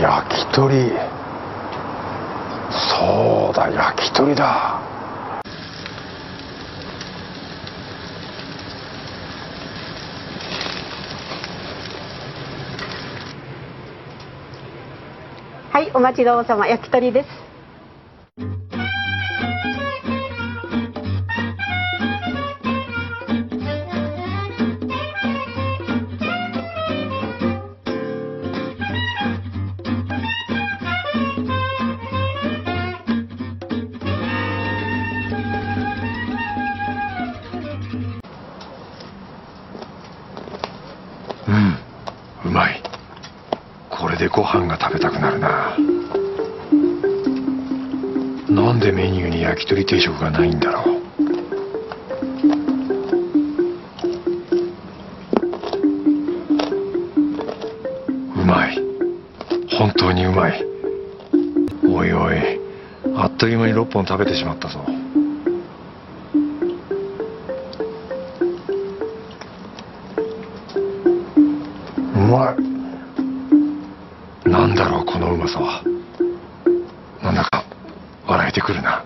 焼き鳥。そうだ焼き鳥だ。はい、お待ちどうさま、焼き鳥です。でご飯が食べたくなるな。なんでメニューに焼き鳥定食がないんだろう。うまい。本当にうまい。おいおい。あっという間に6本食べてしまったぞ。うまい。なんだろうこのうまさは。なんだか笑えてくるな。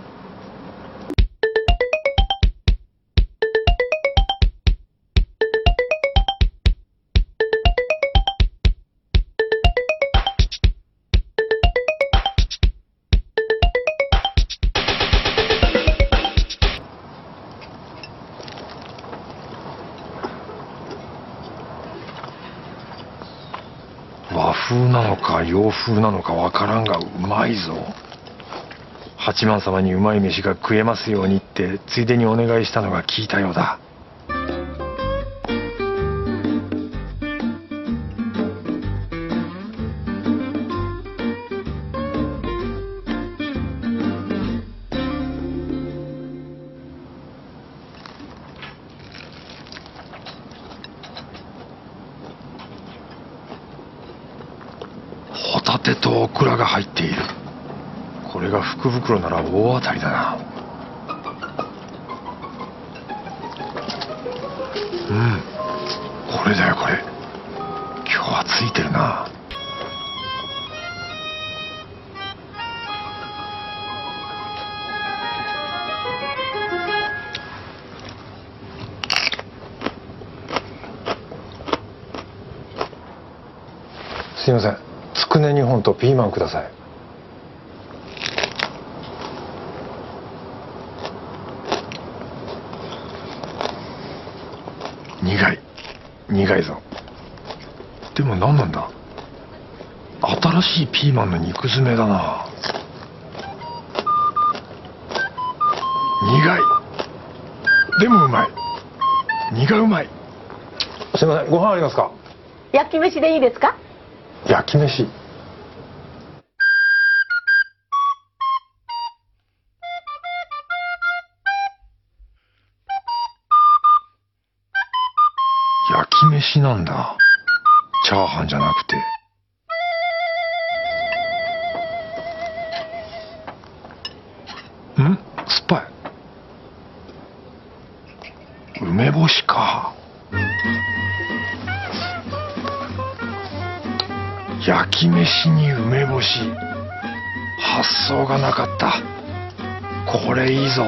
風なのか洋風なのかわからんがうまいぞ。八幡様にうまい飯が食えますようにってついでにお願いしたのが効いたようだ。タテとオクラが入っている。これが福袋なら大当たりだな。うん。これだよこれ。今日はついてるな。すいません。くね2本とピーマンください苦い苦いぞでも何なん。だ新しいピーマンの肉詰めだな苦いでもうまい苦うまいすいません。ご飯ありますか焼き飯でいいですか焼き飯き飯なんだ。チャーハンじゃなくて。ん？酸っぱい。梅干しか。焼き飯に梅干し。発想がなかった。これいいぞ。